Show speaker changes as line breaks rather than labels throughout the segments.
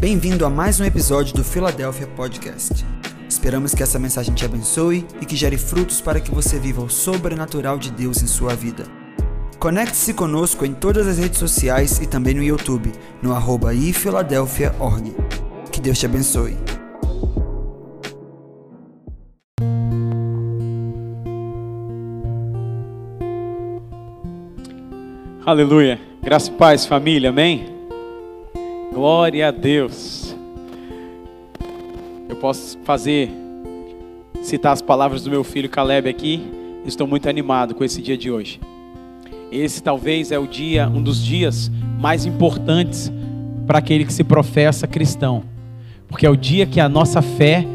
Bem-vindo a mais um episódio do Philadelphia Podcast. Esperamos que essa mensagem te abençoe e que gere frutos para que você viva o sobrenatural de Deus em sua vida. Conecte-se conosco em todas as redes sociais e também no YouTube, no arroba ifiladelphia.org. Que Deus te abençoe.
Aleluia. Graça e paz, família. Amém. Glória a Deus. Eu posso fazer citar as palavras do meu filho Caleb aqui. Estou muito animado com esse dia de hoje. Esse talvez é o dia, um dos dias mais importantes para aquele que se professa cristão. Porque é o dia que a nossa fé,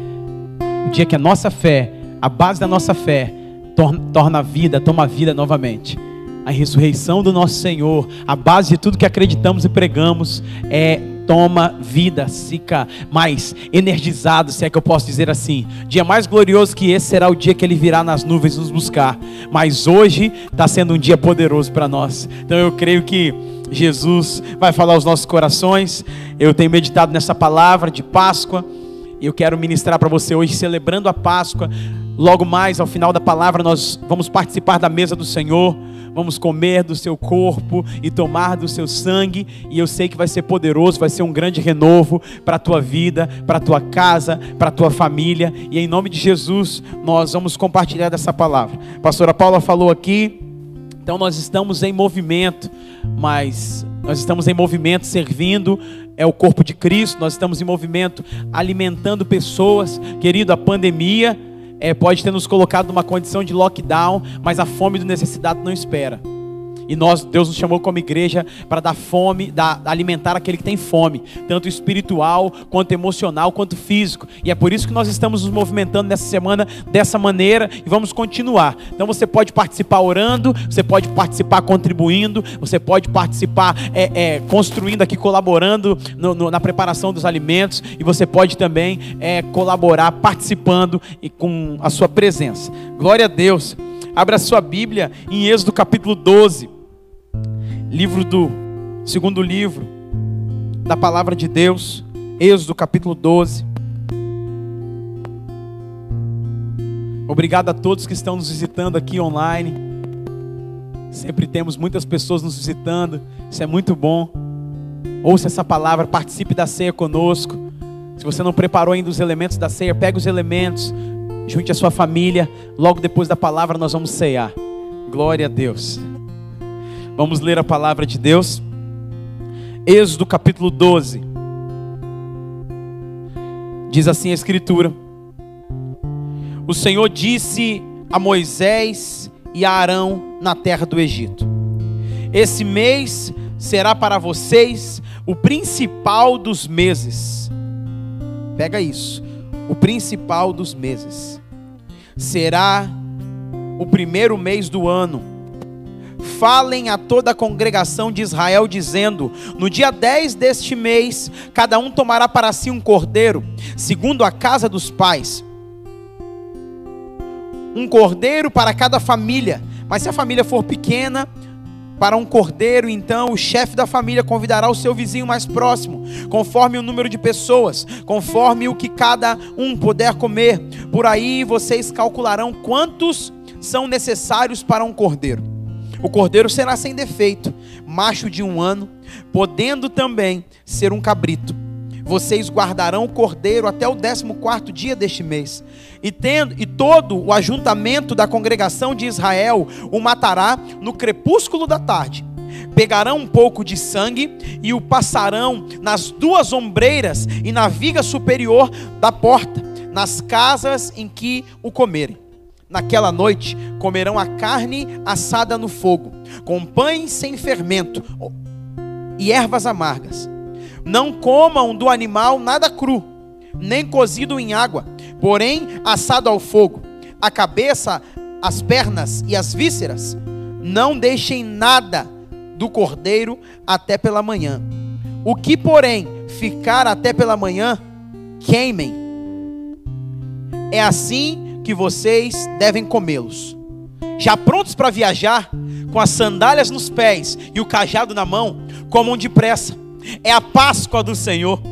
o dia que a nossa fé, a base da nossa fé, torna, torna vida, toma vida novamente a ressurreição do nosso Senhor, a base de tudo que acreditamos e pregamos é toma vida, fica mais energizado, se é que eu posso dizer assim. Dia mais glorioso que esse será o dia que ele virá nas nuvens nos buscar. Mas hoje está sendo um dia poderoso para nós. Então eu creio que Jesus vai falar aos nossos corações. Eu tenho meditado nessa palavra de Páscoa. E eu quero ministrar para você hoje, celebrando a Páscoa. Logo mais, ao final da palavra, nós vamos participar da mesa do Senhor vamos comer do seu corpo e tomar do seu sangue, e eu sei que vai ser poderoso, vai ser um grande renovo para a tua vida, para a tua casa, para a tua família, e em nome de Jesus nós vamos compartilhar dessa palavra. A pastora Paula falou aqui, então nós estamos em movimento, mas nós estamos em movimento servindo é o corpo de Cristo, nós estamos em movimento alimentando pessoas, querido, a pandemia é, pode ter nos colocado numa condição de lockdown, mas a fome do necessitado não espera. E nós, Deus nos chamou como igreja para dar fome, dar, alimentar aquele que tem fome, tanto espiritual, quanto emocional, quanto físico. E é por isso que nós estamos nos movimentando nessa semana dessa maneira e vamos continuar. Então você pode participar orando, você pode participar contribuindo, você pode participar é, é, construindo aqui, colaborando no, no, na preparação dos alimentos, e você pode também é, colaborar participando e com a sua presença. Glória a Deus. Abra sua Bíblia em Êxodo capítulo 12 livro do segundo livro da palavra de Deus, Êxodo capítulo 12. Obrigado a todos que estão nos visitando aqui online. Sempre temos muitas pessoas nos visitando, isso é muito bom. Ouça essa palavra, participe da ceia conosco. Se você não preparou ainda os elementos da ceia, pegue os elementos, junte a sua família. Logo depois da palavra, nós vamos cear. Glória a Deus. Vamos ler a palavra de Deus. Êxodo capítulo 12. Diz assim a Escritura: O Senhor disse a Moisés e a Arão na terra do Egito: Esse mês será para vocês o principal dos meses. Pega isso. O principal dos meses. Será o primeiro mês do ano falem a toda a congregação de Israel, dizendo: No dia 10 deste mês, cada um tomará para si um cordeiro, segundo a casa dos pais. Um cordeiro para cada família. Mas se a família for pequena, para um cordeiro, então o chefe da família convidará o seu vizinho mais próximo, conforme o número de pessoas, conforme o que cada um puder comer. Por aí vocês calcularão quantos são necessários para um cordeiro. O cordeiro será sem defeito, macho de um ano, podendo também ser um cabrito. Vocês guardarão o cordeiro até o décimo quarto dia deste mês. E, tendo, e todo o ajuntamento da congregação de Israel o matará no crepúsculo da tarde. Pegarão um pouco de sangue e o passarão nas duas ombreiras e na viga superior da porta, nas casas em que o comerem. Naquela noite comerão a carne assada no fogo, com pães sem fermento e ervas amargas. Não comam do animal nada cru, nem cozido em água, porém assado ao fogo. A cabeça, as pernas e as vísceras. Não deixem nada do cordeiro até pela manhã. O que, porém, ficar até pela manhã, queimem. É assim que vocês devem comê-los. Já prontos para viajar, com as sandálias nos pés e o cajado na mão, comam depressa. É a Páscoa do Senhor.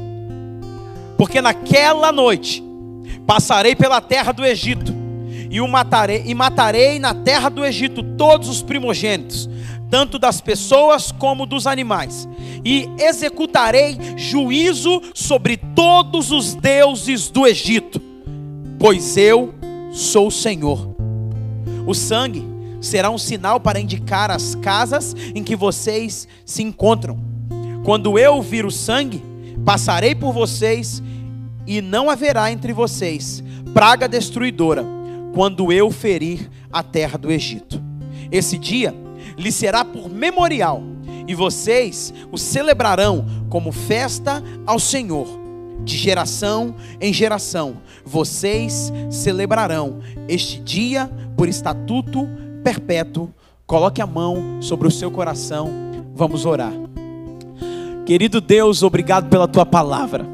porque naquela noite passarei pela terra do Egito e o matarei e matarei na terra do Egito todos os primogênitos, tanto das pessoas como dos animais, e executarei juízo sobre todos os deuses do Egito, pois eu sou o Senhor. O sangue será um sinal para indicar as casas em que vocês se encontram. Quando eu vir o sangue, passarei por vocês e não haverá entre vocês praga destruidora, quando eu ferir a terra do Egito. Esse dia lhe será por memorial, e vocês o celebrarão como festa ao Senhor. De geração em geração, vocês celebrarão este dia por estatuto perpétuo. Coloque a mão sobre o seu coração. Vamos orar. Querido Deus, obrigado pela tua palavra.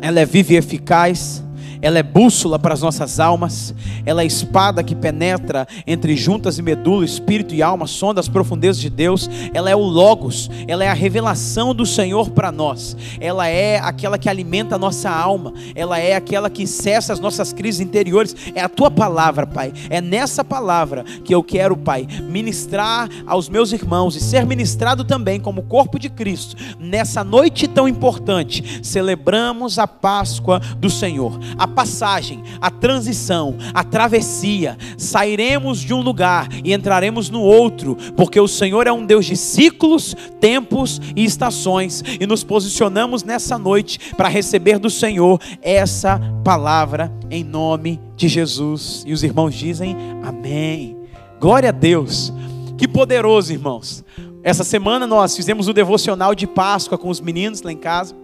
Ela é viva e eficaz ela é bússola para as nossas almas, ela é espada que penetra entre juntas e medula, espírito e alma, sonda as profundezas de Deus, ela é o Logos, ela é a revelação do Senhor para nós, ela é aquela que alimenta a nossa alma, ela é aquela que cessa as nossas crises interiores, é a tua palavra, Pai, é nessa palavra que eu quero, Pai, ministrar aos meus irmãos e ser ministrado também como corpo de Cristo, nessa noite tão importante, celebramos a Páscoa do Senhor, a passagem, a transição, a travessia. Sairemos de um lugar e entraremos no outro, porque o Senhor é um Deus de ciclos, tempos e estações, e nos posicionamos nessa noite para receber do Senhor essa palavra em nome de Jesus. E os irmãos dizem: Amém. Glória a Deus. Que poderoso, irmãos. Essa semana nós fizemos o devocional de Páscoa com os meninos lá em casa.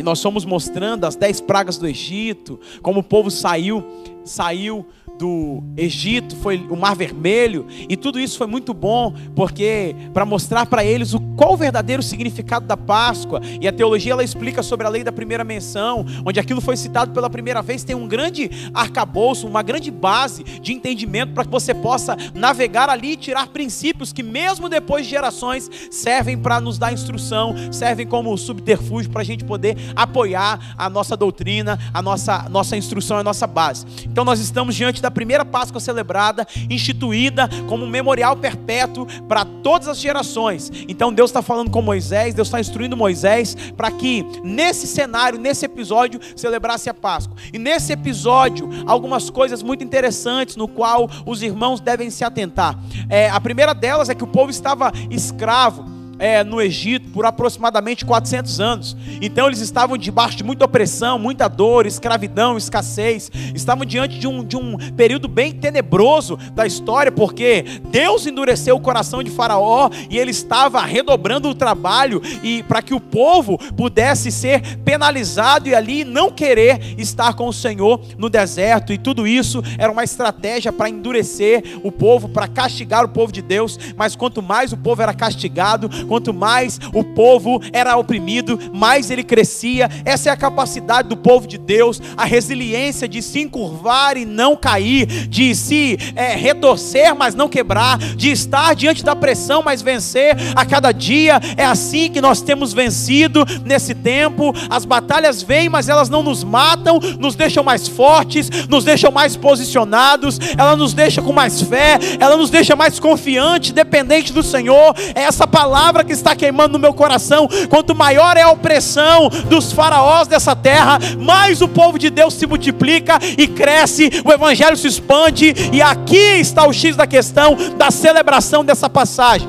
E nós fomos mostrando as dez pragas do Egito, como o povo saiu, saiu do Egito, foi o Mar Vermelho, e tudo isso foi muito bom, porque para mostrar para eles o qual o verdadeiro significado da Páscoa. E a teologia ela explica sobre a lei da primeira menção, onde aquilo foi citado pela primeira vez, tem um grande arcabouço, uma grande base de entendimento para que você possa navegar ali e tirar princípios que mesmo depois de gerações servem para nos dar instrução, servem como subterfúgio para a gente poder apoiar a nossa doutrina, a nossa nossa instrução, a nossa base. Então nós estamos diante da da primeira Páscoa celebrada, instituída como um memorial perpétuo para todas as gerações. Então Deus está falando com Moisés, Deus está instruindo Moisés para que nesse cenário, nesse episódio, celebrasse a Páscoa. E nesse episódio, algumas coisas muito interessantes no qual os irmãos devem se atentar. É, a primeira delas é que o povo estava escravo é, no Egito por aproximadamente 400 anos. Então eles estavam debaixo de muita opressão, muita dor, escravidão, escassez. Estavam diante de um, de um período bem tenebroso da história, porque Deus endureceu o coração de Faraó e ele estava redobrando o trabalho e para que o povo pudesse ser penalizado e ali não querer estar com o Senhor no deserto. E tudo isso era uma estratégia para endurecer o povo, para castigar o povo de Deus. Mas quanto mais o povo era castigado, Quanto mais o povo era oprimido, mais ele crescia. Essa é a capacidade do povo de Deus, a resiliência de se encurvar e não cair, de se é, retorcer, mas não quebrar, de estar diante da pressão, mas vencer a cada dia. É assim que nós temos vencido nesse tempo. As batalhas vêm, mas elas não nos matam, nos deixam mais fortes, nos deixam mais posicionados, ela nos deixa com mais fé, ela nos deixa mais confiante, dependente do Senhor. É essa palavra palavra que está queimando no meu coração. Quanto maior é a opressão dos faraós dessa terra, mais o povo de Deus se multiplica e cresce, o evangelho se expande, e aqui está o X da questão da celebração dessa passagem.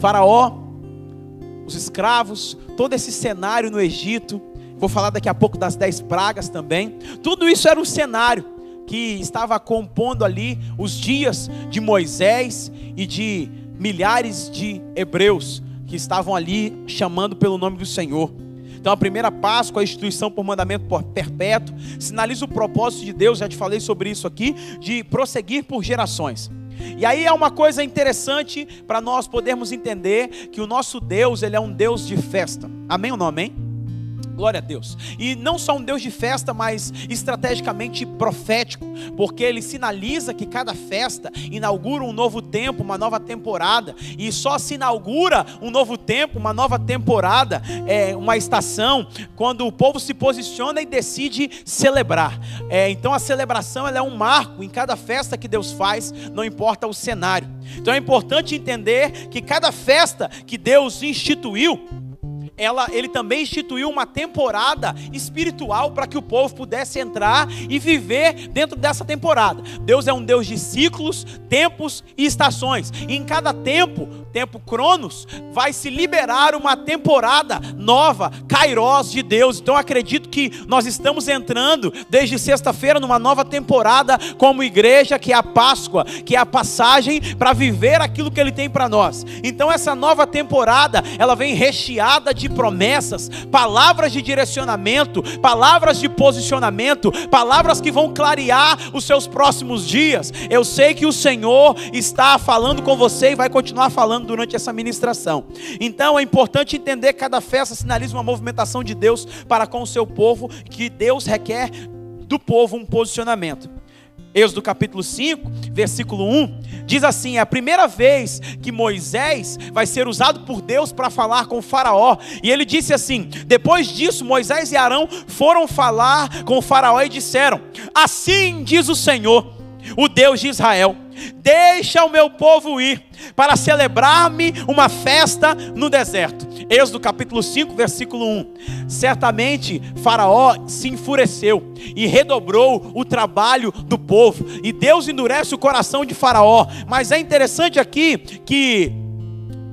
Faraó, os escravos, todo esse cenário no Egito, vou falar daqui a pouco das dez pragas também. Tudo isso era um cenário que estava compondo ali os dias de Moisés e de milhares de hebreus que estavam ali chamando pelo nome do Senhor. Então a primeira Páscoa, a instituição por mandamento perpétuo, sinaliza o propósito de Deus, já te falei sobre isso aqui, de prosseguir por gerações. E aí é uma coisa interessante para nós podermos entender que o nosso Deus, ele é um Deus de festa. Amém ou não amém? Glória a Deus. E não só um Deus de festa, mas estrategicamente profético, porque ele sinaliza que cada festa inaugura um novo tempo, uma nova temporada, e só se inaugura um novo tempo, uma nova temporada, é, uma estação, quando o povo se posiciona e decide celebrar. É, então a celebração é um marco em cada festa que Deus faz, não importa o cenário. Então é importante entender que cada festa que Deus instituiu, ela, ele também instituiu uma temporada espiritual para que o povo pudesse entrar e viver dentro dessa temporada. Deus é um Deus de ciclos, tempos e estações. E em cada tempo, tempo Cronos, vai se liberar uma temporada nova, Kairos de Deus. Então acredito que nós estamos entrando desde sexta-feira numa nova temporada como igreja, que é a Páscoa, que é a passagem para viver aquilo que ele tem para nós. Então essa nova temporada, ela vem recheada de de promessas, palavras de direcionamento, palavras de posicionamento, palavras que vão clarear os seus próximos dias. Eu sei que o Senhor está falando com você e vai continuar falando durante essa ministração. Então é importante entender que cada festa sinaliza uma movimentação de Deus para com o seu povo, que Deus requer do povo um posicionamento. Êxodo capítulo 5, versículo 1, diz assim: é a primeira vez que Moisés vai ser usado por Deus para falar com Faraó. E ele disse assim: depois disso, Moisés e Arão foram falar com Faraó e disseram: Assim diz o Senhor, o Deus de Israel: Deixa o meu povo ir para celebrar-me uma festa no deserto. Êxodo capítulo 5, versículo 1. Certamente Faraó se enfureceu e redobrou o trabalho do povo, e Deus endurece o coração de Faraó. Mas é interessante aqui que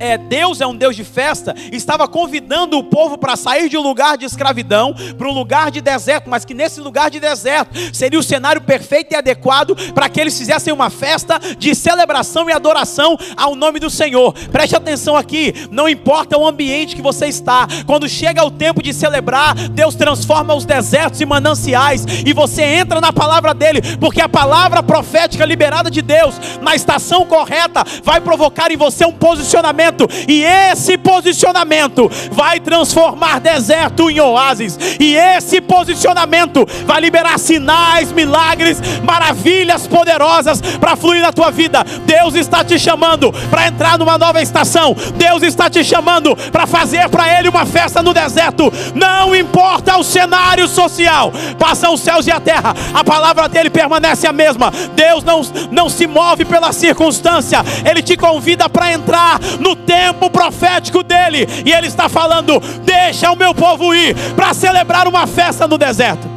é, Deus é um Deus de festa, estava convidando o povo para sair de um lugar de escravidão para um lugar de deserto, mas que nesse lugar de deserto seria o cenário perfeito e adequado para que eles fizessem uma festa de celebração e adoração ao nome do Senhor. Preste atenção aqui, não importa o ambiente que você está, quando chega o tempo de celebrar, Deus transforma os desertos em mananciais e você entra na palavra dele, porque a palavra profética liberada de Deus na estação correta vai provocar em você um posicionamento posicionamento, e esse posicionamento vai transformar deserto em oásis, e esse posicionamento vai liberar sinais, milagres, maravilhas poderosas para fluir na tua vida. Deus está te chamando para entrar numa nova estação, Deus está te chamando para fazer para Ele uma festa no deserto, não importa o cenário social, passam os céus e a terra, a palavra dele permanece a mesma. Deus não, não se move pela circunstância, Ele te convida para entrar no tempo profético dele, e ele está falando: Deixa o meu povo ir para celebrar uma festa no deserto.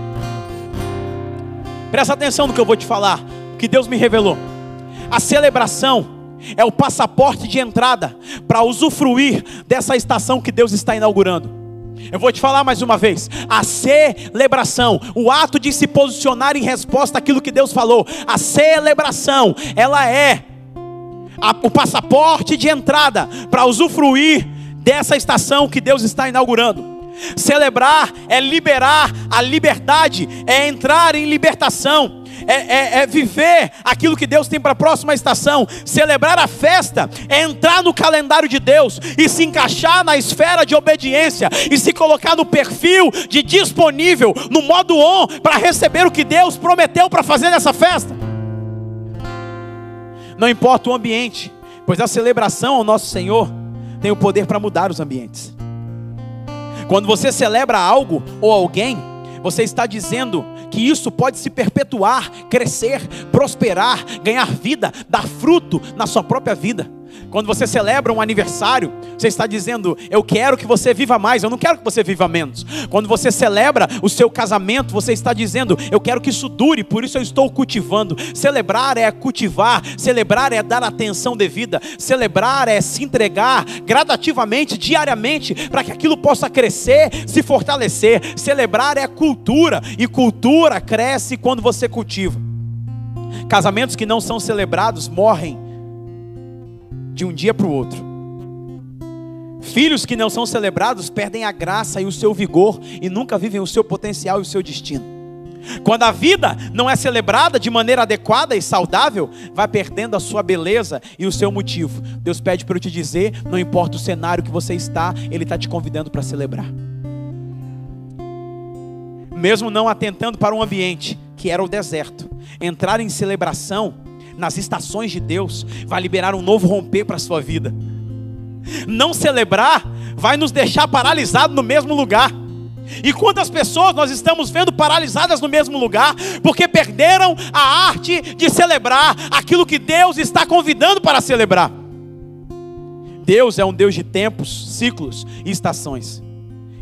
Presta atenção no que eu vou te falar, que Deus me revelou. A celebração é o passaporte de entrada para usufruir dessa estação que Deus está inaugurando. Eu vou te falar mais uma vez: a celebração, o ato de se posicionar em resposta àquilo que Deus falou, a celebração, ela é a, o passaporte de entrada para usufruir dessa estação que Deus está inaugurando. Celebrar é liberar a liberdade, é entrar em libertação, é, é, é, viver aquilo que Deus tem para a próxima estação. Celebrar a festa é entrar no calendário de Deus e se encaixar na esfera de obediência e se colocar no perfil de disponível, no modo on, para receber o que Deus prometeu para fazer nessa festa. Não importa o ambiente, pois a celebração ao nosso Senhor tem o poder para mudar os ambientes. Quando você celebra algo ou alguém, você está dizendo que isso pode se perpetuar, crescer, prosperar, ganhar vida, dar fruto na sua própria vida. Quando você celebra um aniversário, você está dizendo: Eu quero que você viva mais, eu não quero que você viva menos. Quando você celebra o seu casamento, você está dizendo: Eu quero que isso dure, por isso eu estou cultivando. Celebrar é cultivar, celebrar é dar atenção devida, celebrar é se entregar gradativamente, diariamente, para que aquilo possa crescer, se fortalecer. Celebrar é cultura, e cultura cresce quando você cultiva. Casamentos que não são celebrados morrem de um dia para o outro. Filhos que não são celebrados perdem a graça e o seu vigor e nunca vivem o seu potencial e o seu destino. Quando a vida não é celebrada de maneira adequada e saudável, vai perdendo a sua beleza e o seu motivo. Deus pede para eu te dizer: não importa o cenário que você está, Ele está te convidando para celebrar. mesmo não atentando para um ambiente que era o deserto. Entrar em celebração nas estações de Deus vai liberar um novo romper para a sua vida. Não celebrar vai nos deixar paralisados no mesmo lugar. E quantas pessoas nós estamos vendo paralisadas no mesmo lugar, porque perderam a arte de celebrar aquilo que Deus está convidando para celebrar. Deus é um Deus de tempos, ciclos e estações.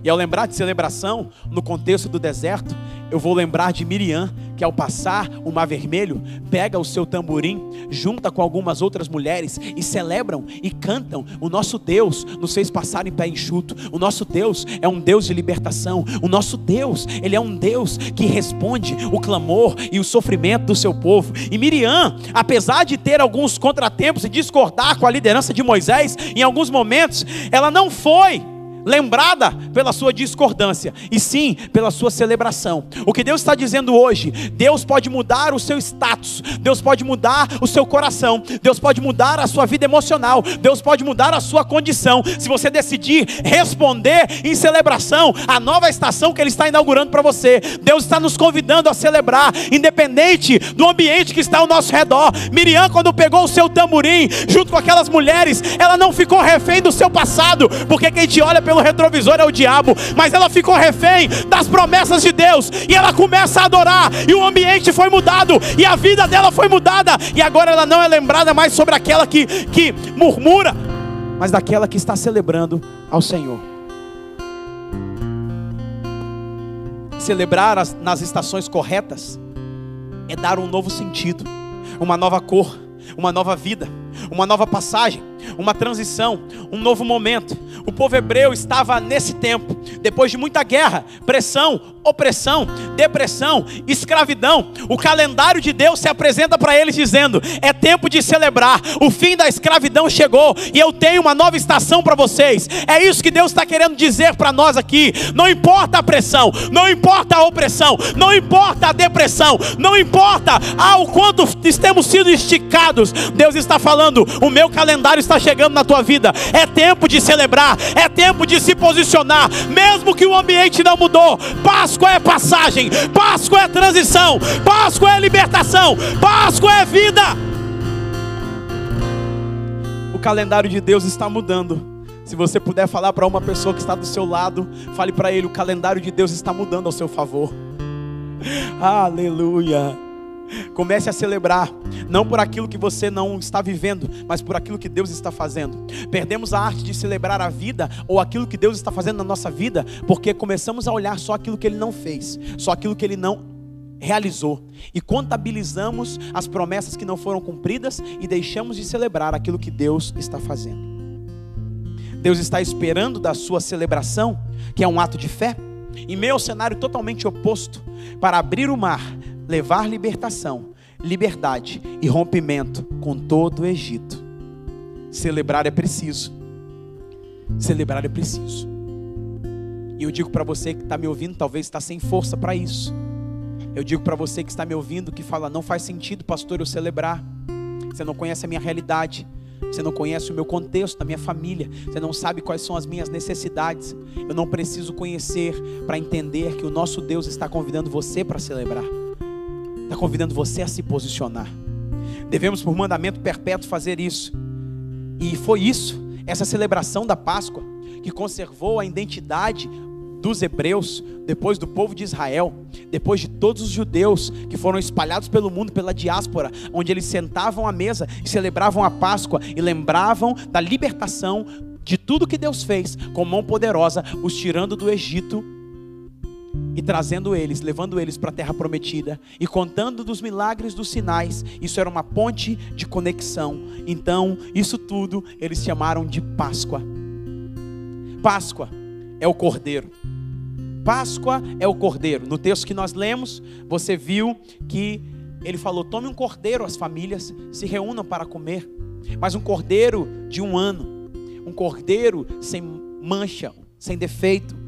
E ao lembrar de celebração, no contexto do deserto, eu vou lembrar de Miriam, que ao passar o mar vermelho, pega o seu tamborim, junta com algumas outras mulheres e celebram e cantam. O nosso Deus nos fez passar em pé enxuto. O nosso Deus é um Deus de libertação. O nosso Deus, ele é um Deus que responde o clamor e o sofrimento do seu povo. E Miriam, apesar de ter alguns contratempos e discordar com a liderança de Moisés, em alguns momentos, ela não foi lembrada pela sua discordância, e sim pela sua celebração. O que Deus está dizendo hoje, Deus pode mudar o seu status, Deus pode mudar o seu coração, Deus pode mudar a sua vida emocional, Deus pode mudar a sua condição, se você decidir responder em celebração a nova estação que Ele está inaugurando para você. Deus está nos convidando a celebrar, independente do ambiente que está ao nosso redor. Miriam, quando pegou o seu tamborim, junto com aquelas mulheres, ela não ficou refém do seu passado, porque quem te olha pelo pelo retrovisor é o diabo, mas ela ficou refém das promessas de Deus e ela começa a adorar e o ambiente foi mudado e a vida dela foi mudada e agora ela não é lembrada mais sobre aquela que, que murmura, mas daquela que está celebrando ao Senhor. Celebrar as, nas estações corretas é dar um novo sentido, uma nova cor, uma nova vida, uma nova passagem uma transição, um novo momento. O povo hebreu estava nesse tempo, depois de muita guerra, pressão, opressão, depressão, escravidão. O calendário de Deus se apresenta para eles dizendo: é tempo de celebrar, o fim da escravidão chegou e eu tenho uma nova estação para vocês. É isso que Deus está querendo dizer para nós aqui. Não importa a pressão, não importa a opressão, não importa a depressão, não importa ah, o quanto temos sido esticados. Deus está falando: o meu calendário está chegando na tua vida. É tempo de celebrar, é tempo de se posicionar, mesmo que o ambiente não mudou. Páscoa é passagem, Páscoa é transição, Páscoa é libertação, Páscoa é vida. O calendário de Deus está mudando. Se você puder falar para uma pessoa que está do seu lado, fale para ele: o calendário de Deus está mudando ao seu favor. Aleluia. Comece a celebrar, não por aquilo que você não está vivendo, mas por aquilo que Deus está fazendo. Perdemos a arte de celebrar a vida ou aquilo que Deus está fazendo na nossa vida, porque começamos a olhar só aquilo que Ele não fez, só aquilo que Ele não realizou e contabilizamos as promessas que não foram cumpridas e deixamos de celebrar aquilo que Deus está fazendo. Deus está esperando da sua celebração, que é um ato de fé, em meio ao cenário totalmente oposto, para abrir o mar, levar libertação, liberdade e rompimento com todo o Egito. Celebrar é preciso. Celebrar é preciso. E eu digo para você que está me ouvindo, talvez está sem força para isso. Eu digo para você que está me ouvindo, que fala, não faz sentido, pastor, eu celebrar. Você não conhece a minha realidade. Você não conhece o meu contexto, a minha família. Você não sabe quais são as minhas necessidades. Eu não preciso conhecer para entender que o nosso Deus está convidando você para celebrar está convidando você a se posicionar. Devemos, por mandamento perpétuo, fazer isso. E foi isso, essa celebração da Páscoa, que conservou a identidade dos hebreus, depois do povo de Israel, depois de todos os judeus que foram espalhados pelo mundo, pela diáspora, onde eles sentavam à mesa e celebravam a Páscoa e lembravam da libertação de tudo que Deus fez com mão poderosa, os tirando do Egito e trazendo eles, levando eles para a terra prometida e contando dos milagres dos sinais. Isso era uma ponte de conexão. Então, isso tudo eles chamaram de Páscoa. Páscoa é o cordeiro. Páscoa é o cordeiro. No texto que nós lemos, você viu que ele falou: tome um cordeiro, as famílias se reúnam para comer. Mas um cordeiro de um ano, um cordeiro sem mancha, sem defeito,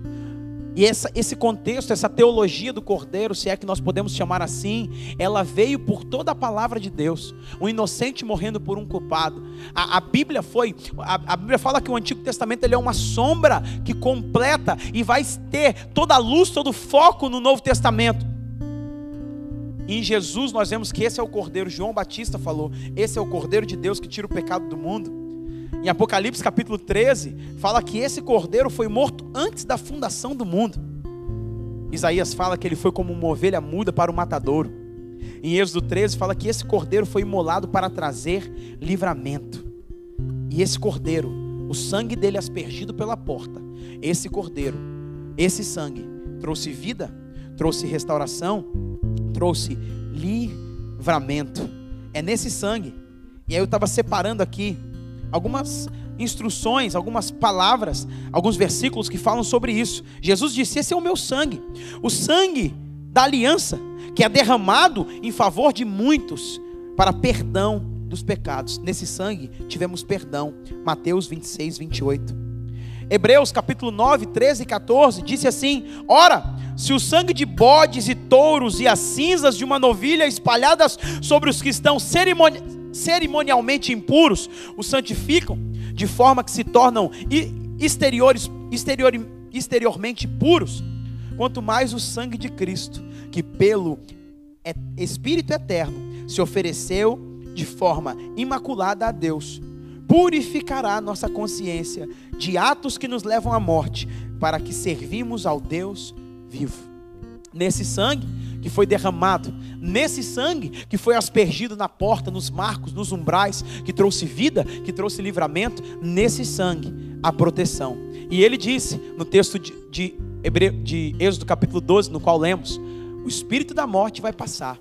E essa, esse contexto, essa teologia do cordeiro, se é que nós podemos chamar assim, ela veio por toda a palavra de Deus. Um inocente morrendo por um culpado. A, a Bíblia foi, a, a, Bíblia fala que o Antigo Testamento ele é uma sombra que completa e vai ter toda a luz, todo o foco no Novo Testamento. Em Jesus nós vemos que esse é o cordeiro, João Batista falou, esse é o cordeiro de Deus que tira o pecado do mundo. Em Apocalipse capítulo 13, fala que esse cordeiro foi morto antes da fundação do mundo. Isaías fala que ele foi como uma ovelha muda para o matadouro. Em Êxodo 13 fala que esse cordeiro foi imolado para trazer livramento. E esse cordeiro, o sangue dele aspergido pela porta, esse cordeiro, esse sangue trouxe vida, trouxe restauração, trouxe livramento. É nesse sangue. E aí eu estava separando aqui algumas instruções, algumas palavras, alguns versículos que falam sobre isso. Jesus disse: Esse é o meu sangue, o sangue da aliança, que é derramado em favor de muitos para perdão dos pecados. Nesse sangue tivemos perdão. Mateus 26, 28. Hebreus capítulo 9, 13 e 14 disse assim: Ora, se o sangue de bodes e touros e as cinzas de uma novilha espalhadas sobre os que estão cerimonialmente cerimonialmente impuros os santificam, de forma que se tornam exteriores, exterior, exteriormente puros, quanto mais o sangue de Cristo, que pelo Espírito eterno se ofereceu de forma imaculada a Deus, purificará nossa consciência de atos que nos levam à morte, para que servimos ao Deus vivo. Nesse sangue, que foi derramado, nesse sangue que foi aspergido na porta, nos marcos, nos umbrais, que trouxe vida, que trouxe livramento, nesse sangue a proteção. E ele disse no texto de, de, Hebreu, de Êxodo capítulo 12, no qual lemos: o espírito da morte vai passar,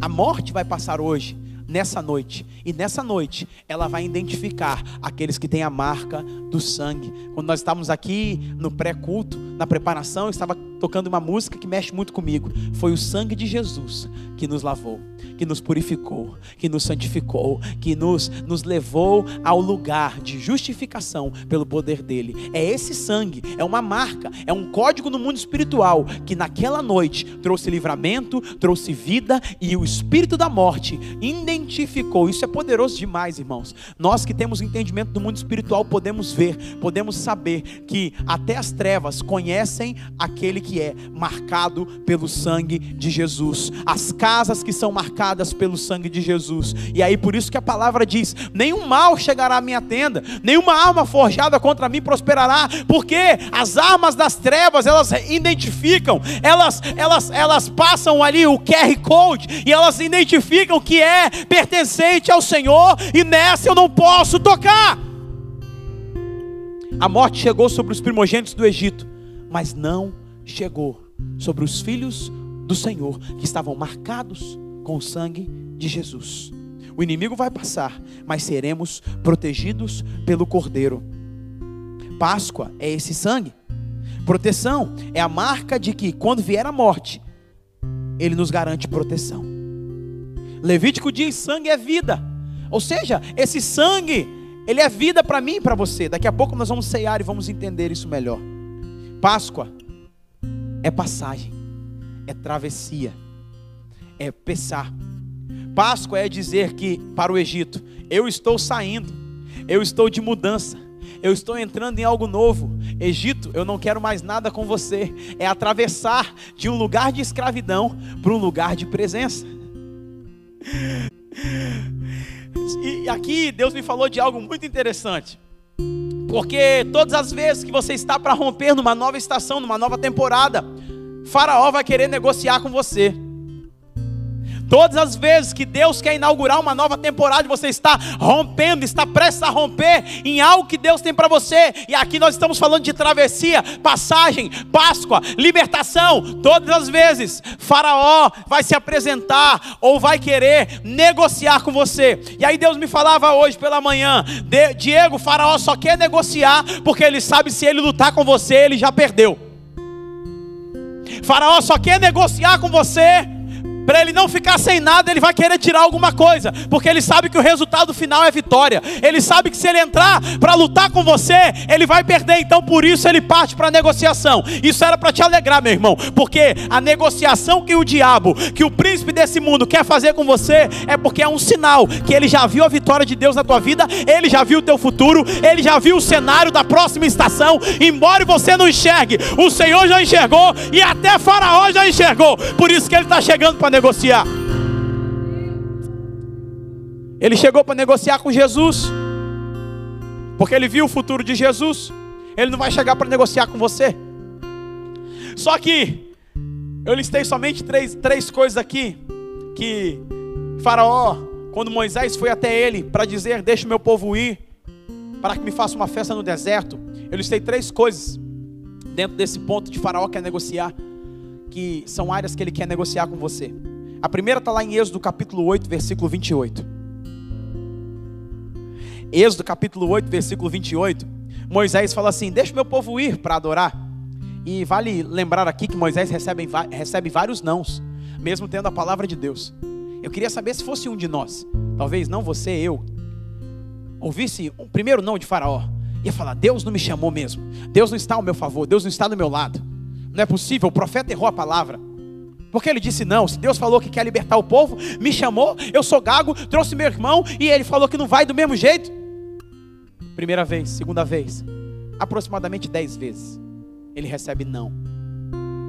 a morte vai passar hoje nessa noite. E nessa noite, ela vai identificar aqueles que têm a marca do sangue. Quando nós estávamos aqui no pré-culto, na preparação, eu estava tocando uma música que mexe muito comigo. Foi o sangue de Jesus que nos lavou, que nos purificou, que nos santificou, que nos, nos levou ao lugar de justificação pelo poder dele. É esse sangue, é uma marca, é um código no mundo espiritual que naquela noite trouxe livramento, trouxe vida e o espírito da morte identificou. Isso é poderoso demais, irmãos. Nós que temos entendimento do mundo espiritual podemos ver, podemos saber que até as trevas conhecem aquele que é marcado pelo sangue de Jesus. As casas que são marcadas pelo sangue de Jesus. E aí por isso que a palavra diz: nenhum mal chegará à minha tenda, nenhuma arma forjada contra mim prosperará, porque as armas das trevas, elas identificam, elas elas elas passam ali o QR Code e elas identificam que é pertencente ao Senhor e nessa eu não posso tocar. A morte chegou sobre os primogênitos do Egito, mas não chegou sobre os filhos do Senhor que estavam marcados com o sangue de Jesus. O inimigo vai passar, mas seremos protegidos pelo Cordeiro. Páscoa é esse sangue. Proteção é a marca de que quando vier a morte, ele nos garante proteção. Levítico diz: sangue é vida. Ou seja, esse sangue ele é vida para mim e para você. Daqui a pouco nós vamos ceiar e vamos entender isso melhor. Páscoa é passagem, é travessia, é pensar. Páscoa é dizer que para o Egito, eu estou saindo, eu estou de mudança, eu estou entrando em algo novo. Egito, eu não quero mais nada com você. É atravessar de um lugar de escravidão para um lugar de presença. E aqui Deus me falou de algo muito interessante. Porque todas as vezes que você está para romper numa nova estação, numa nova temporada, Faraó vai querer negociar com você. Todas as vezes que Deus quer inaugurar uma nova temporada você está rompendo, está prestes a romper em algo que Deus tem para você, e aqui nós estamos falando de travessia, passagem, Páscoa, libertação. Todas as vezes, Faraó vai se apresentar ou vai querer negociar com você. E aí Deus me falava hoje pela manhã: Diego, Faraó só quer negociar porque ele sabe se ele lutar com você, ele já perdeu. Faraó só quer negociar com você para ele não ficar sem nada, ele vai querer tirar alguma coisa, porque ele sabe que o resultado final é vitória. Ele sabe que se ele entrar para lutar com você, ele vai perder. Então por isso ele parte para a negociação. Isso era para te alegrar, meu irmão, porque a negociação que o diabo, que o príncipe desse mundo quer fazer com você, é porque é um sinal que ele já viu a vitória de Deus na tua vida, ele já viu o teu futuro, ele já viu o cenário da próxima estação. Embora você não enxergue, o Senhor já enxergou e até Faraó já enxergou. Por isso que ele está chegando para negociar. Ele chegou para negociar com Jesus, porque ele viu o futuro de Jesus. Ele não vai chegar para negociar com você. Só que eu listei somente três, três coisas aqui que Faraó, quando Moisés foi até ele para dizer: Deixa o meu povo ir, para que me faça uma festa no deserto. Eu listei três coisas dentro desse ponto de Faraó quer negociar, que são áreas que ele quer negociar com você. A primeira está lá em Êxodo capítulo 8, versículo 28. Êxodo capítulo 8, versículo 28. Moisés fala assim: Deixa o meu povo ir para adorar. E vale lembrar aqui que Moisés recebe, recebe vários nãos, mesmo tendo a palavra de Deus. Eu queria saber se fosse um de nós, talvez não você, eu, ouvisse o primeiro não de Faraó, ia falar: Deus não me chamou mesmo, Deus não está ao meu favor, Deus não está do meu lado. Não é possível, o profeta errou a palavra. Porque ele disse não, se Deus falou que quer libertar o povo, me chamou, eu sou gago, trouxe meu irmão e ele falou que não vai do mesmo jeito. Primeira vez, segunda vez, aproximadamente dez vezes ele recebe não.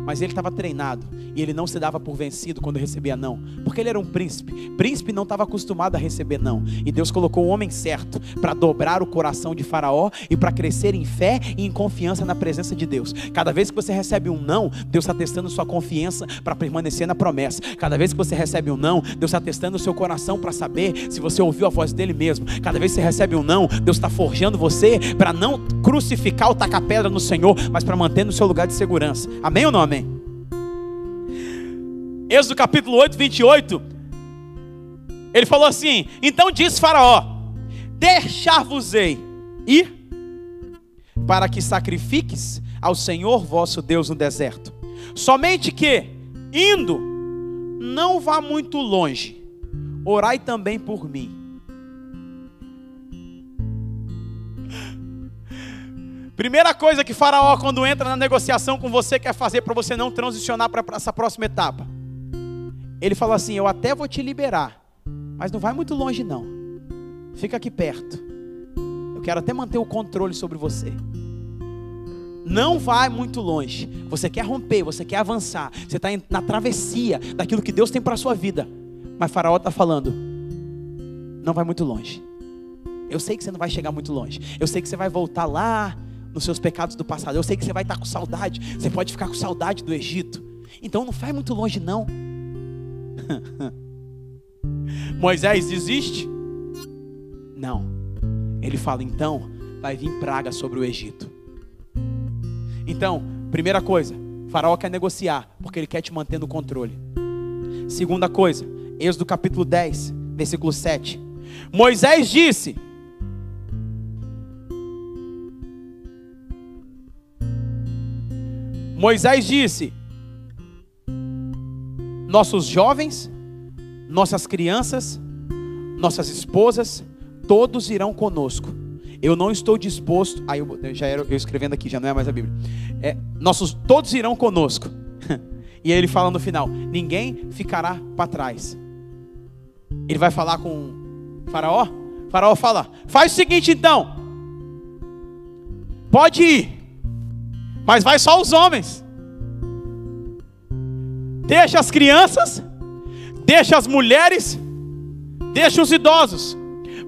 Mas ele estava treinado e ele não se dava por vencido quando recebia não, porque ele era um príncipe. Príncipe não estava acostumado a receber não. E Deus colocou o homem certo para dobrar o coração de Faraó e para crescer em fé e em confiança na presença de Deus. Cada vez que você recebe um não, Deus está testando sua confiança para permanecer na promessa. Cada vez que você recebe um não, Deus está testando o seu coração para saber se você ouviu a voz dele mesmo. Cada vez que você recebe um não, Deus está forjando você para não crucificar ou tacar pedra no Senhor, mas para manter no seu lugar de segurança. Amém ou não amém? Êxodo capítulo 8, 28. Ele falou assim: Então disse Faraó: Deixar-vos-ei ir para que sacrifiques ao Senhor vosso Deus no deserto. Somente que, indo, não vá muito longe, orai também por mim. Primeira coisa que Faraó, quando entra na negociação com você, quer fazer para você não transicionar para essa próxima etapa ele falou assim: Eu até vou te liberar, mas não vai muito longe, não. Fica aqui perto. Eu quero até manter o controle sobre você. Não vai muito longe. Você quer romper, você quer avançar. Você está na travessia daquilo que Deus tem para a sua vida. Mas Faraó está falando: Não vai muito longe. Eu sei que você não vai chegar muito longe. Eu sei que você vai voltar lá nos seus pecados do passado. Eu sei que você vai estar com saudade. Você pode ficar com saudade do Egito. Então não vai muito longe, não. Moisés desiste? Não. Ele fala: então, vai vir praga sobre o Egito. Então, primeira coisa, Faraó quer negociar, porque ele quer te manter no controle. Segunda coisa, Êxodo capítulo 10, versículo 7. Moisés disse: Moisés disse: nossos jovens, nossas crianças, nossas esposas, todos irão conosco. Eu não estou disposto. Aí eu já era eu escrevendo aqui, já não é mais a Bíblia. É, nossos todos irão conosco. e aí ele fala no final: ninguém ficará para trás. Ele vai falar com Faraó. Faraó fala: faz o seguinte então. Pode ir, mas vai só os homens deixa as crianças, deixa as mulheres, deixa os idosos.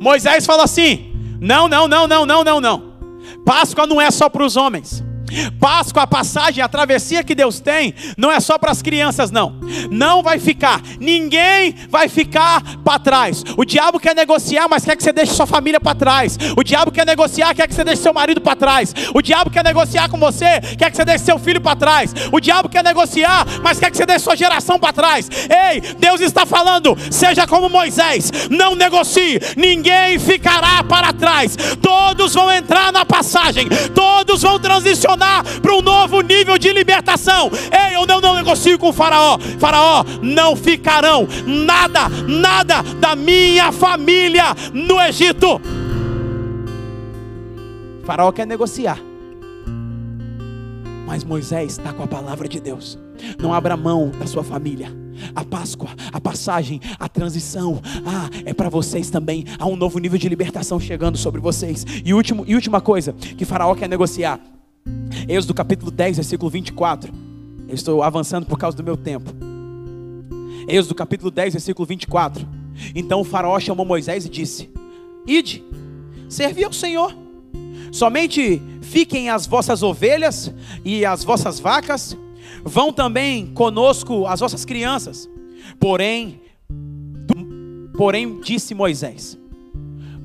Moisés fala assim: não, não, não, não, não, não, não. Páscoa não é só para os homens. Páscoa, a passagem, a travessia que Deus tem, não é só para as crianças, não. Não vai ficar, ninguém vai ficar para trás. O diabo quer negociar, mas quer que você deixe sua família para trás. O diabo quer negociar, quer que você deixe seu marido para trás. O diabo quer negociar com você, quer que você deixe seu filho para trás. O diabo quer negociar, mas quer que você deixe sua geração para trás. Ei, Deus está falando, seja como Moisés, não negocie, ninguém ficará para trás. Todos vão entrar na passagem, todos vão transicionar para um novo nível de libertação. Ei, eu não, não negocio com o Faraó. Faraó, não ficarão nada, nada da minha família no Egito. faraó quer negociar. Mas Moisés está com a palavra de Deus. Não abra mão da sua família. A Páscoa, a passagem, a transição. Ah, é para vocês também. Há um novo nível de libertação chegando sobre vocês. E, último, e última coisa que Faraó quer negociar. Êxodo capítulo 10, versículo 24. Eu estou avançando por causa do meu tempo. Êxodo capítulo 10, versículo 24. Então o Faraó chamou Moisés e disse: Ide, servi ao Senhor. Somente fiquem as vossas ovelhas e as vossas vacas Vão também conosco as vossas crianças. Porém, tu, porém disse Moisés: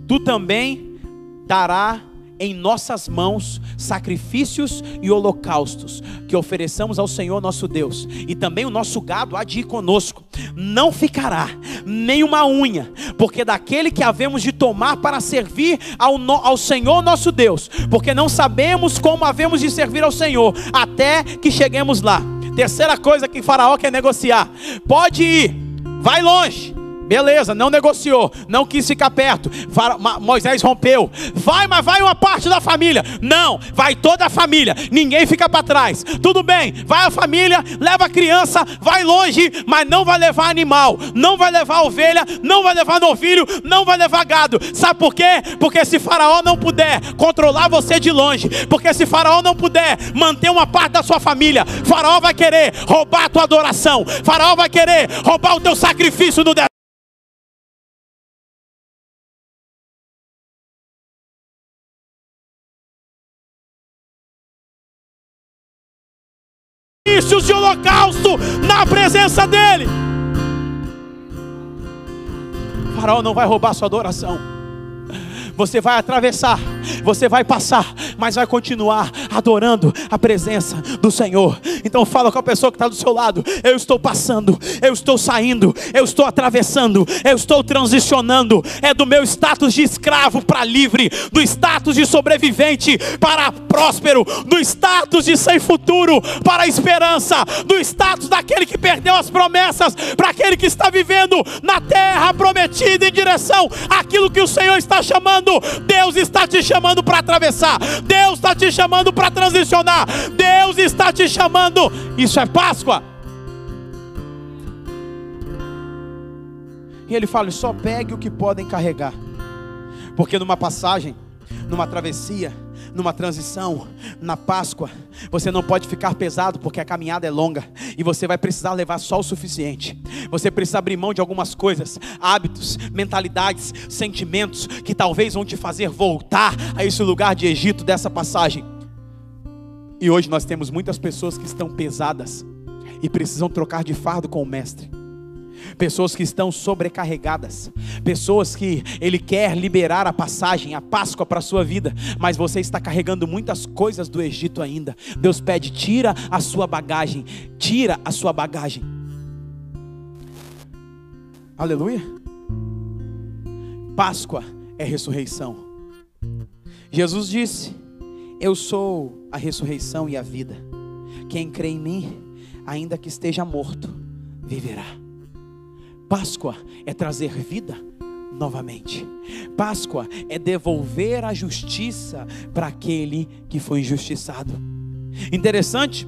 Tu também dará em nossas mãos sacrifícios e holocaustos que ofereçamos ao Senhor nosso Deus, e também o nosso gado há de ir conosco, não ficará nem uma unha, porque daquele que havemos de tomar para servir ao, no, ao Senhor nosso Deus, porque não sabemos como havemos de servir ao Senhor, até que cheguemos lá. Terceira coisa que Faraó quer negociar: pode ir, vai longe Beleza, não negociou, não quis ficar perto. Moisés rompeu. Vai, mas vai uma parte da família. Não, vai toda a família. Ninguém fica para trás. Tudo bem, vai a família, leva a criança, vai longe, mas não vai levar animal, não vai levar ovelha, não vai levar novilho, não vai levar gado. Sabe por quê? Porque se Faraó não puder controlar você de longe, porque se Faraó não puder manter uma parte da sua família, Faraó vai querer roubar a tua adoração. Faraó vai querer roubar o teu sacrifício no deserto. Sacrifícios de holocausto na presença dEle. O faraó não vai roubar sua adoração. Você vai atravessar, você vai passar, mas vai continuar adorando a presença do Senhor. Então fala com a pessoa que está do seu lado: eu estou passando, eu estou saindo, eu estou atravessando, eu estou transicionando. É do meu status de escravo para livre, do status de sobrevivente para próspero, do status de sem futuro para esperança, do status daquele que perdeu as promessas para aquele que está vivendo na terra prometida em direção àquilo que o Senhor está chamando Deus está te chamando para atravessar, Deus está te chamando para transicionar, Deus está te chamando. Isso é Páscoa. E ele fala: só pegue o que podem carregar, porque numa passagem, numa travessia, numa transição, na Páscoa, você não pode ficar pesado porque a caminhada é longa e você vai precisar levar só o suficiente. Você precisa abrir mão de algumas coisas, hábitos, mentalidades, sentimentos que talvez vão te fazer voltar a esse lugar de Egito dessa passagem. E hoje nós temos muitas pessoas que estão pesadas e precisam trocar de fardo com o mestre pessoas que estão sobrecarregadas, pessoas que Ele quer liberar a passagem, a Páscoa para a sua vida, mas você está carregando muitas coisas do Egito ainda. Deus pede: tira a sua bagagem, tira a sua bagagem. Aleluia. Páscoa é ressurreição. Jesus disse: Eu sou a ressurreição e a vida. Quem crê em mim, ainda que esteja morto, viverá. Páscoa é trazer vida novamente. Páscoa é devolver a justiça para aquele que foi injustiçado. Interessante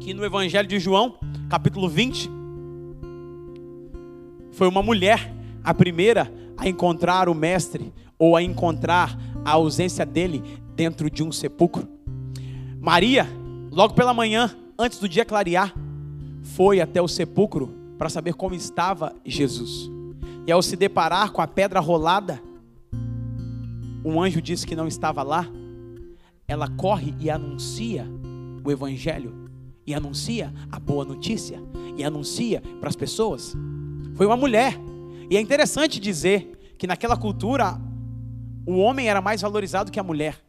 que no Evangelho de João, capítulo 20, foi uma mulher a primeira a encontrar o mestre ou a encontrar a ausência dele dentro de um sepulcro. Maria, logo pela manhã, antes do dia clarear, foi até o sepulcro para saber como estava Jesus. E ao se deparar com a pedra rolada, um anjo disse que não estava lá. Ela corre e anuncia o evangelho, e anuncia a boa notícia, e anuncia para as pessoas. Foi uma mulher. E é interessante dizer que naquela cultura o homem era mais valorizado que a mulher.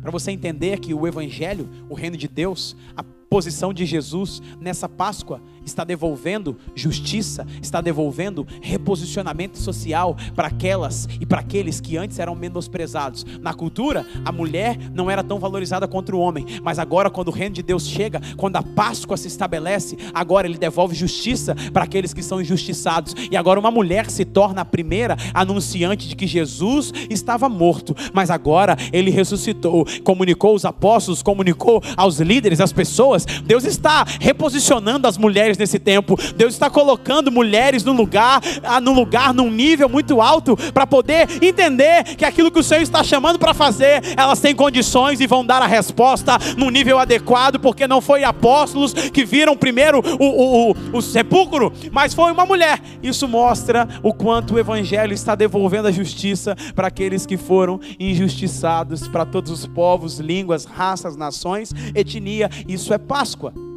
Para você entender que o evangelho, o reino de Deus, a posição de Jesus nessa Páscoa está devolvendo justiça, está devolvendo reposicionamento social para aquelas e para aqueles que antes eram menosprezados. Na cultura, a mulher não era tão valorizada contra o homem, mas agora, quando o reino de Deus chega, quando a Páscoa se estabelece, agora ele devolve justiça para aqueles que são injustiçados. E agora, uma mulher se torna a primeira anunciante de que Jesus estava morto, mas agora ele ressuscitou, comunicou os apóstolos, comunicou aos líderes, às pessoas. Deus está reposicionando as mulheres nesse tempo. Deus está colocando mulheres no lugar, ah, no lugar num nível muito alto para poder entender que aquilo que o Senhor está chamando para fazer, elas têm condições e vão dar a resposta no nível adequado, porque não foi apóstolos que viram primeiro o, o, o, o sepulcro, mas foi uma mulher. Isso mostra o quanto o evangelho está devolvendo a justiça para aqueles que foram injustiçados, para todos os povos, línguas, raças, nações, etnia. Isso é Páscoa.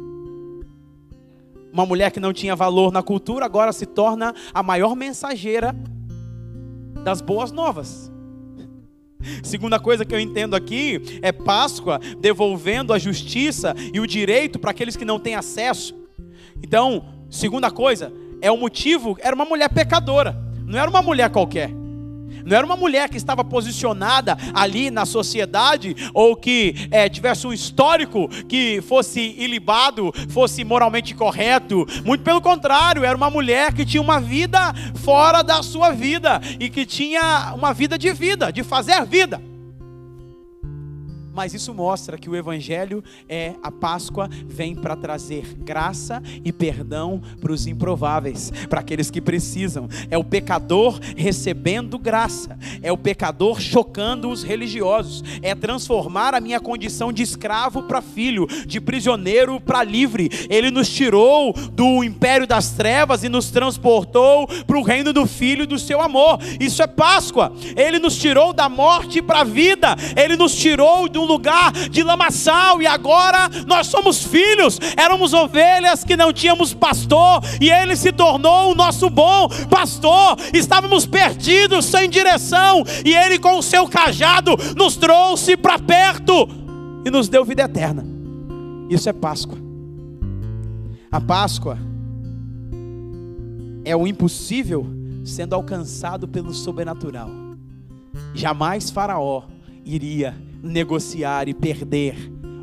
Uma mulher que não tinha valor na cultura agora se torna a maior mensageira das boas novas. Segunda coisa que eu entendo aqui é Páscoa devolvendo a justiça e o direito para aqueles que não têm acesso. Então, segunda coisa, é o motivo, era uma mulher pecadora, não era uma mulher qualquer. Não era uma mulher que estava posicionada ali na sociedade ou que é, tivesse um histórico que fosse ilibado, fosse moralmente correto. Muito pelo contrário, era uma mulher que tinha uma vida fora da sua vida e que tinha uma vida de vida, de fazer vida mas isso mostra que o Evangelho é a Páscoa, vem para trazer graça e perdão para os improváveis, para aqueles que precisam. É o pecador recebendo graça, é o pecador chocando os religiosos, é transformar a minha condição de escravo para filho, de prisioneiro para livre. Ele nos tirou do império das trevas e nos transportou para o reino do filho e do seu amor. Isso é Páscoa. Ele nos tirou da morte para a vida, ele nos tirou um lugar de lamaçal e agora nós somos filhos. Éramos ovelhas que não tínhamos pastor e ele se tornou o nosso bom pastor. Estávamos perdidos, sem direção, e ele com o seu cajado nos trouxe para perto e nos deu vida eterna. Isso é Páscoa. A Páscoa é o impossível sendo alcançado pelo sobrenatural. Jamais Faraó iria negociar e perder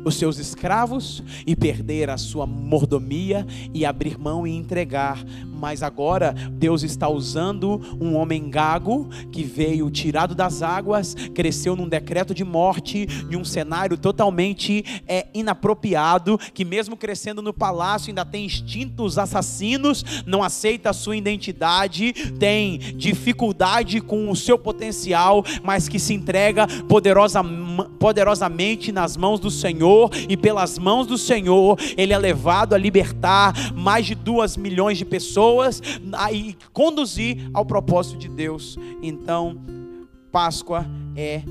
os seus escravos e perder a sua mordomia e abrir mão e entregar. Mas agora Deus está usando um homem gago que veio tirado das águas, cresceu num decreto de morte, de um cenário totalmente é, inapropriado, que mesmo crescendo no palácio ainda tem instintos assassinos, não aceita a sua identidade, tem dificuldade com o seu potencial, mas que se entrega poderosa, poderosamente nas mãos do Senhor Senhor, e pelas mãos do Senhor, ele é levado a libertar mais de duas milhões de pessoas e conduzir ao propósito de Deus. Então, Páscoa é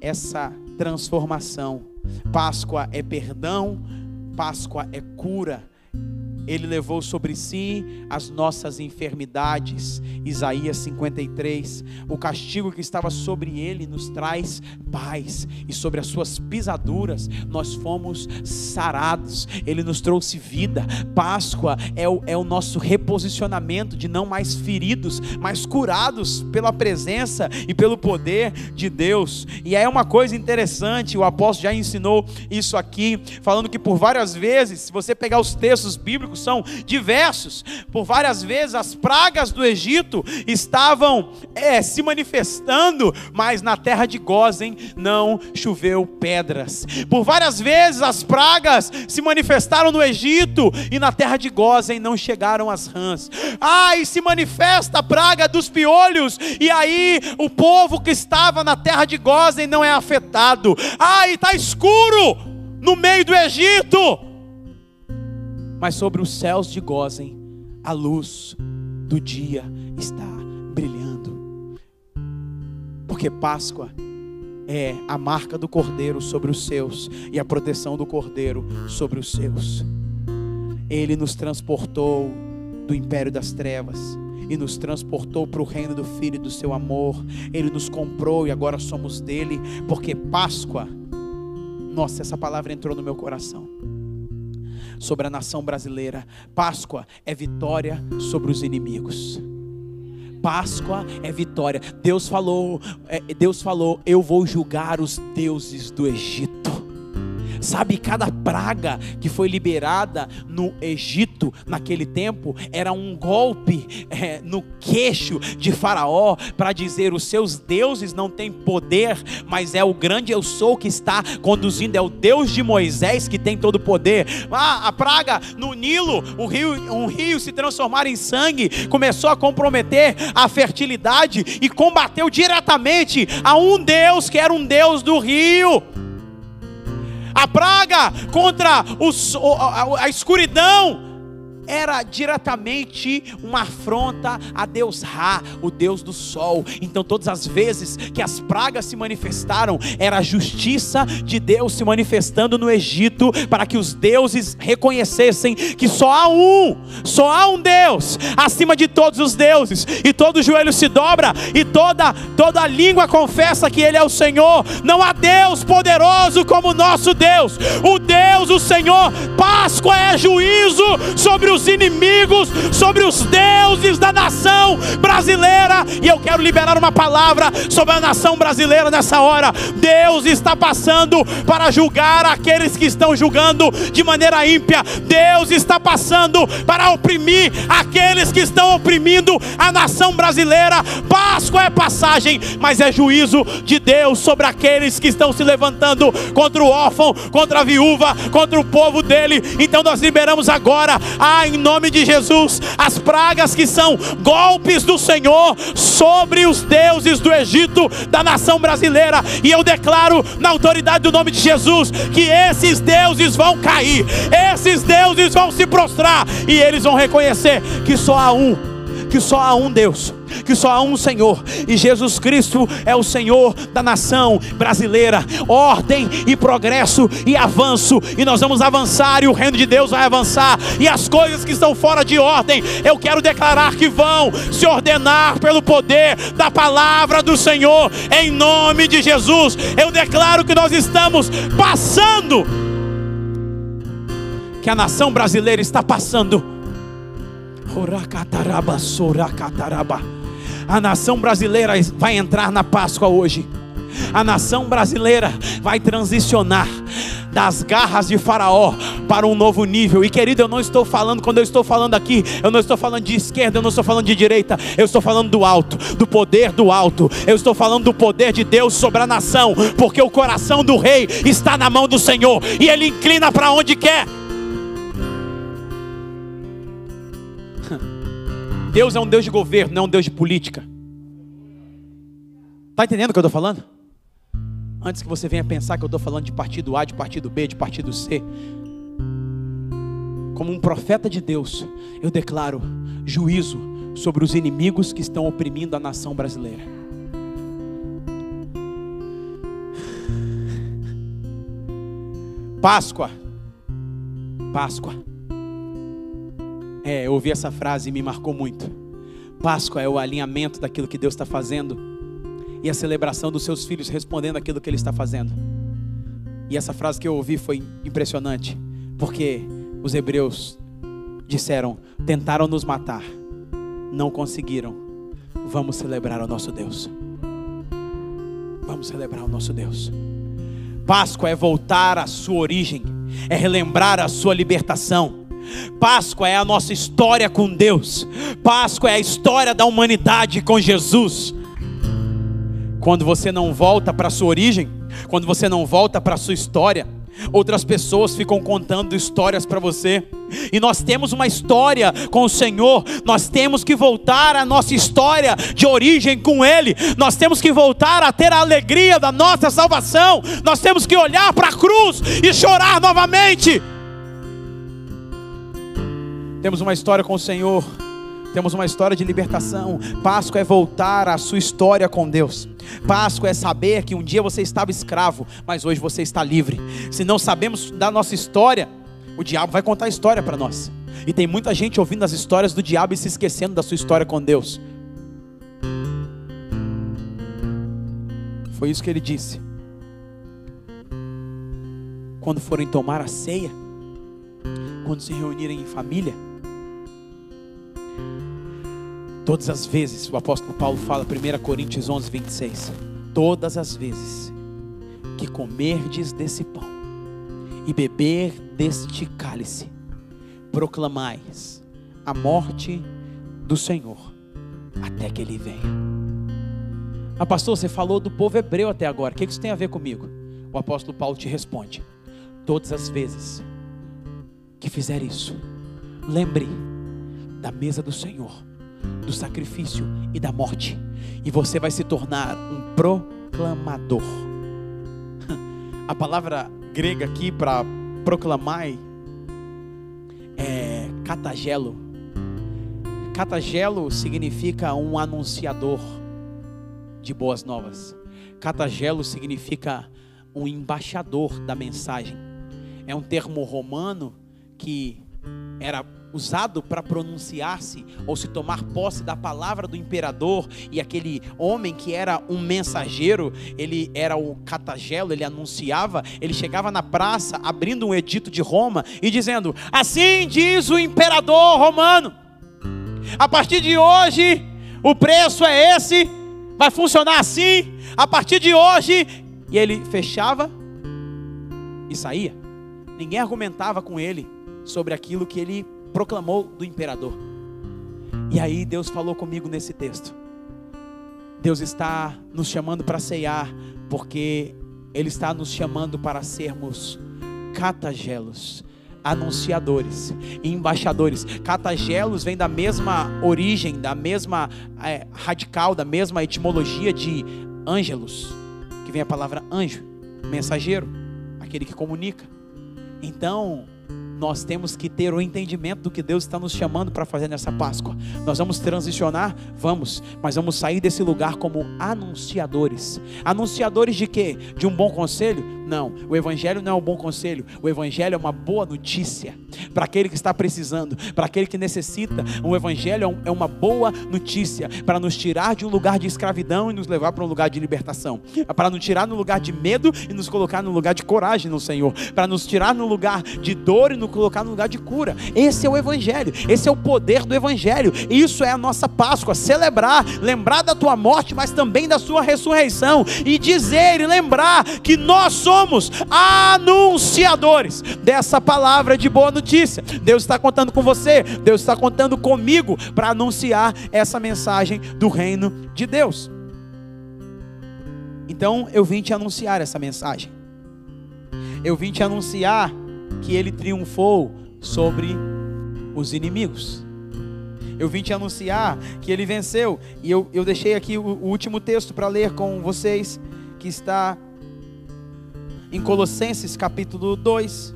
essa transformação. Páscoa é perdão, Páscoa é cura. Ele levou sobre si as nossas enfermidades. Isaías 53. O castigo que estava sobre ele nos traz paz, e sobre as suas pisaduras nós fomos sarados. Ele nos trouxe vida. Páscoa é o, é o nosso reposicionamento de não mais feridos, mas curados pela presença e pelo poder de Deus. E é uma coisa interessante, o apóstolo já ensinou isso aqui, falando que por várias vezes, se você pegar os textos bíblicos, são diversos. Por várias vezes as pragas do Egito estavam é, se manifestando, mas na terra de Gozen não choveu pedras. Por várias vezes as pragas se manifestaram no Egito e na terra de Gozen não chegaram as rãs. Ah, e se manifesta a praga dos piolhos e aí o povo que estava na terra de Gozen não é afetado. Ah, e está escuro no meio do Egito mas sobre os céus de Gozem a luz do dia está brilhando. Porque Páscoa é a marca do Cordeiro sobre os seus e a proteção do Cordeiro sobre os seus. Ele nos transportou do império das trevas e nos transportou para o reino do Filho e do seu amor. Ele nos comprou e agora somos dele, porque Páscoa, nossa, essa palavra entrou no meu coração sobre a nação brasileira. Páscoa é vitória sobre os inimigos. Páscoa é vitória. Deus falou, é, Deus falou, eu vou julgar os deuses do Egito. Sabe, cada praga que foi liberada no Egito naquele tempo era um golpe é, no queixo de Faraó para dizer: os seus deuses não têm poder, mas é o grande eu sou que está conduzindo, é o Deus de Moisés que tem todo o poder. Ah, a praga no Nilo, um rio, um rio se transformar em sangue, começou a comprometer a fertilidade e combateu diretamente a um Deus que era um Deus do rio a praga contra os, a, a escuridão era diretamente uma afronta a Deus Ra, o Deus do sol. Então, todas as vezes que as pragas se manifestaram, era a justiça de Deus se manifestando no Egito, para que os deuses reconhecessem que só há um, só há um Deus acima de todos os deuses, e todo joelho se dobra, e toda, toda língua confessa que Ele é o Senhor. Não há Deus poderoso como o nosso Deus, o Deus, o Senhor. Páscoa é juízo sobre os inimigos, sobre os deuses da nação brasileira. E eu quero liberar uma palavra sobre a nação brasileira nessa hora. Deus está passando para julgar aqueles que estão julgando de maneira ímpia. Deus está passando para oprimir aqueles que estão oprimindo a nação brasileira. Páscoa é passagem, mas é juízo de Deus sobre aqueles que estão se levantando contra o órfão, contra a viúva, contra o povo dele. Então nós liberamos agora a em nome de Jesus as pragas que são golpes do Senhor sobre os deuses do Egito, da nação brasileira. E eu declaro na autoridade do nome de Jesus que esses deuses vão cair, esses deuses vão se prostrar e eles vão reconhecer que só há um, que só há um Deus que só há um Senhor e Jesus Cristo é o Senhor da nação brasileira. Ordem e progresso e avanço, e nós vamos avançar, e o reino de Deus vai avançar, e as coisas que estão fora de ordem, eu quero declarar que vão se ordenar pelo poder da palavra do Senhor, em nome de Jesus. Eu declaro que nós estamos passando, que a nação brasileira está passando. A nação brasileira vai entrar na Páscoa hoje. A nação brasileira vai transicionar das garras de Faraó para um novo nível. E querido, eu não estou falando, quando eu estou falando aqui, eu não estou falando de esquerda, eu não estou falando de direita, eu estou falando do alto, do poder do alto. Eu estou falando do poder de Deus sobre a nação, porque o coração do rei está na mão do Senhor e ele inclina para onde quer. Deus é um Deus de governo, não é um Deus de política. Está entendendo o que eu estou falando? Antes que você venha pensar que eu estou falando de partido A, de partido B, de partido C. Como um profeta de Deus, eu declaro juízo sobre os inimigos que estão oprimindo a nação brasileira. Páscoa. Páscoa é, eu ouvi essa frase e me marcou muito. Páscoa é o alinhamento daquilo que Deus está fazendo e a celebração dos seus filhos respondendo aquilo que Ele está fazendo. E essa frase que eu ouvi foi impressionante, porque os hebreus disseram: tentaram nos matar, não conseguiram. Vamos celebrar o nosso Deus. Vamos celebrar o nosso Deus. Páscoa é voltar à sua origem, é relembrar a sua libertação Páscoa é a nossa história com Deus. Páscoa é a história da humanidade com Jesus. Quando você não volta para a sua origem, quando você não volta para a sua história, outras pessoas ficam contando histórias para você. E nós temos uma história com o Senhor, nós temos que voltar à nossa história de origem com Ele, nós temos que voltar a ter a alegria da nossa salvação, nós temos que olhar para a cruz e chorar novamente. Temos uma história com o Senhor. Temos uma história de libertação. Páscoa é voltar à sua história com Deus. Páscoa é saber que um dia você estava escravo, mas hoje você está livre. Se não sabemos da nossa história, o diabo vai contar a história para nós. E tem muita gente ouvindo as histórias do diabo e se esquecendo da sua história com Deus. Foi isso que ele disse. Quando forem tomar a ceia, quando se reunirem em família, todas as vezes, o apóstolo Paulo fala, 1 Coríntios 11, 26, todas as vezes que comerdes desse pão e beber deste cálice, proclamais a morte do Senhor até que ele venha. Ah, pastor, você falou do povo hebreu até agora, o que isso tem a ver comigo? O apóstolo Paulo te responde: todas as vezes que fizer isso, lembre da mesa do Senhor, do sacrifício e da morte, e você vai se tornar um proclamador. A palavra grega aqui para proclamar é catagelo. Catagelo significa um anunciador de boas novas. Catagelo significa um embaixador da mensagem. É um termo romano que era usado para pronunciar-se ou se tomar posse da palavra do imperador e aquele homem que era um mensageiro, ele era o catagelo, ele anunciava, ele chegava na praça abrindo um edito de Roma e dizendo: "Assim diz o imperador romano. A partir de hoje, o preço é esse, vai funcionar assim, a partir de hoje". E ele fechava e saía. Ninguém argumentava com ele sobre aquilo que ele proclamou do imperador. E aí Deus falou comigo nesse texto. Deus está nos chamando para ceiar, porque Ele está nos chamando para sermos catagelos, anunciadores, embaixadores. Catagelos vem da mesma origem, da mesma é, radical, da mesma etimologia de ângelos, que vem a palavra anjo, mensageiro, aquele que comunica. Então, nós temos que ter o entendimento do que Deus está nos chamando para fazer nessa Páscoa. Nós vamos transicionar? Vamos, mas vamos sair desse lugar como anunciadores. Anunciadores de quê? De um bom conselho? Não, o Evangelho não é um bom conselho, o Evangelho é uma boa notícia para aquele que está precisando, para aquele que necessita. O Evangelho é, é uma boa notícia para nos tirar de um lugar de escravidão e nos levar para um lugar de libertação, para nos tirar no lugar de medo e nos colocar no lugar de coragem no Senhor, para nos tirar no lugar de dor e nos colocar no lugar de cura. Esse é o Evangelho, esse é o poder do Evangelho, isso é a nossa Páscoa. Celebrar, lembrar da tua morte, mas também da sua ressurreição. E dizer e lembrar que nós somos somos anunciadores dessa palavra de boa notícia. Deus está contando com você, Deus está contando comigo para anunciar essa mensagem do reino de Deus. Então eu vim te anunciar essa mensagem. Eu vim te anunciar que ele triunfou sobre os inimigos. Eu vim te anunciar que ele venceu. E eu, eu deixei aqui o, o último texto para ler com vocês, que está em Colossenses capítulo 2,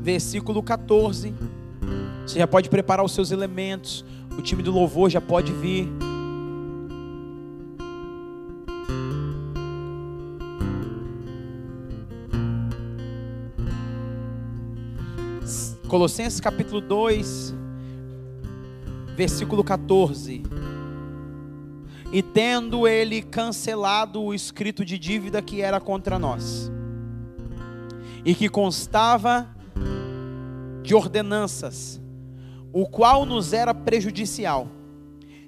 versículo 14. Você já pode preparar os seus elementos, o time do louvor já pode vir. Colossenses capítulo 2, versículo 14 e tendo ele cancelado o escrito de dívida que era contra nós, e que constava de ordenanças, o qual nos era prejudicial,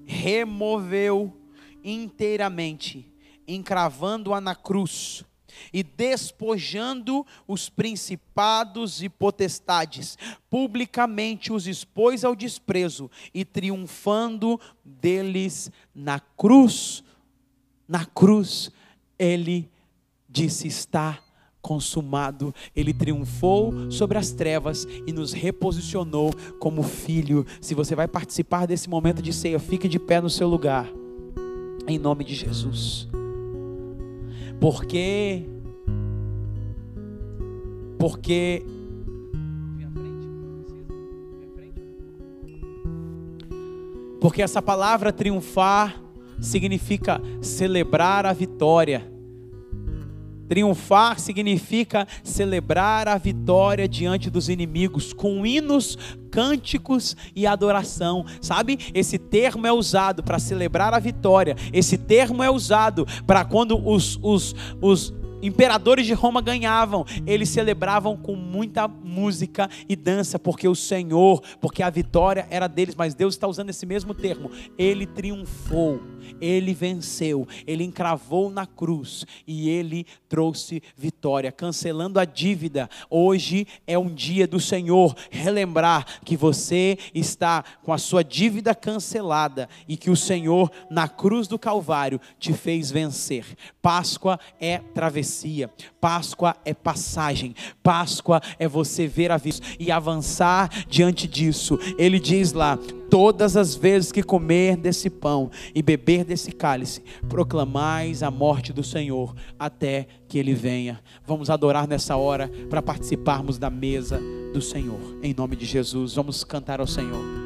removeu inteiramente, encravando-a na cruz, e despojando os principados e potestades, publicamente os expôs ao desprezo e triunfando deles na cruz. Na cruz, ele disse: Está consumado. Ele triunfou sobre as trevas e nos reposicionou como filho. Se você vai participar desse momento de ceia, fique de pé no seu lugar, em nome de Jesus. Porque porque Porque essa palavra triunfar significa celebrar a vitória. Triunfar significa celebrar a vitória diante dos inimigos com hinos, cânticos e adoração. Sabe? Esse termo é usado para celebrar a vitória. Esse termo é usado para quando os, os, os imperadores de Roma ganhavam, eles celebravam com muita música e dança, porque o Senhor, porque a vitória era deles, mas Deus está usando esse mesmo termo. Ele triunfou, ele venceu, ele encravou na cruz e ele trouxe vitória, cancelando a dívida. Hoje é um dia do Senhor relembrar que você está com a sua dívida cancelada e que o Senhor na cruz do Calvário te fez vencer. Páscoa é travessia, Páscoa é passagem, Páscoa é você ver a vista e avançar diante disso. Ele diz lá: todas as vezes que comer desse pão e beber desse cálice, proclamais a morte do Senhor até que ele venha. Vamos adorar nessa hora para participarmos da mesa do Senhor. Em nome de Jesus, vamos cantar ao Senhor.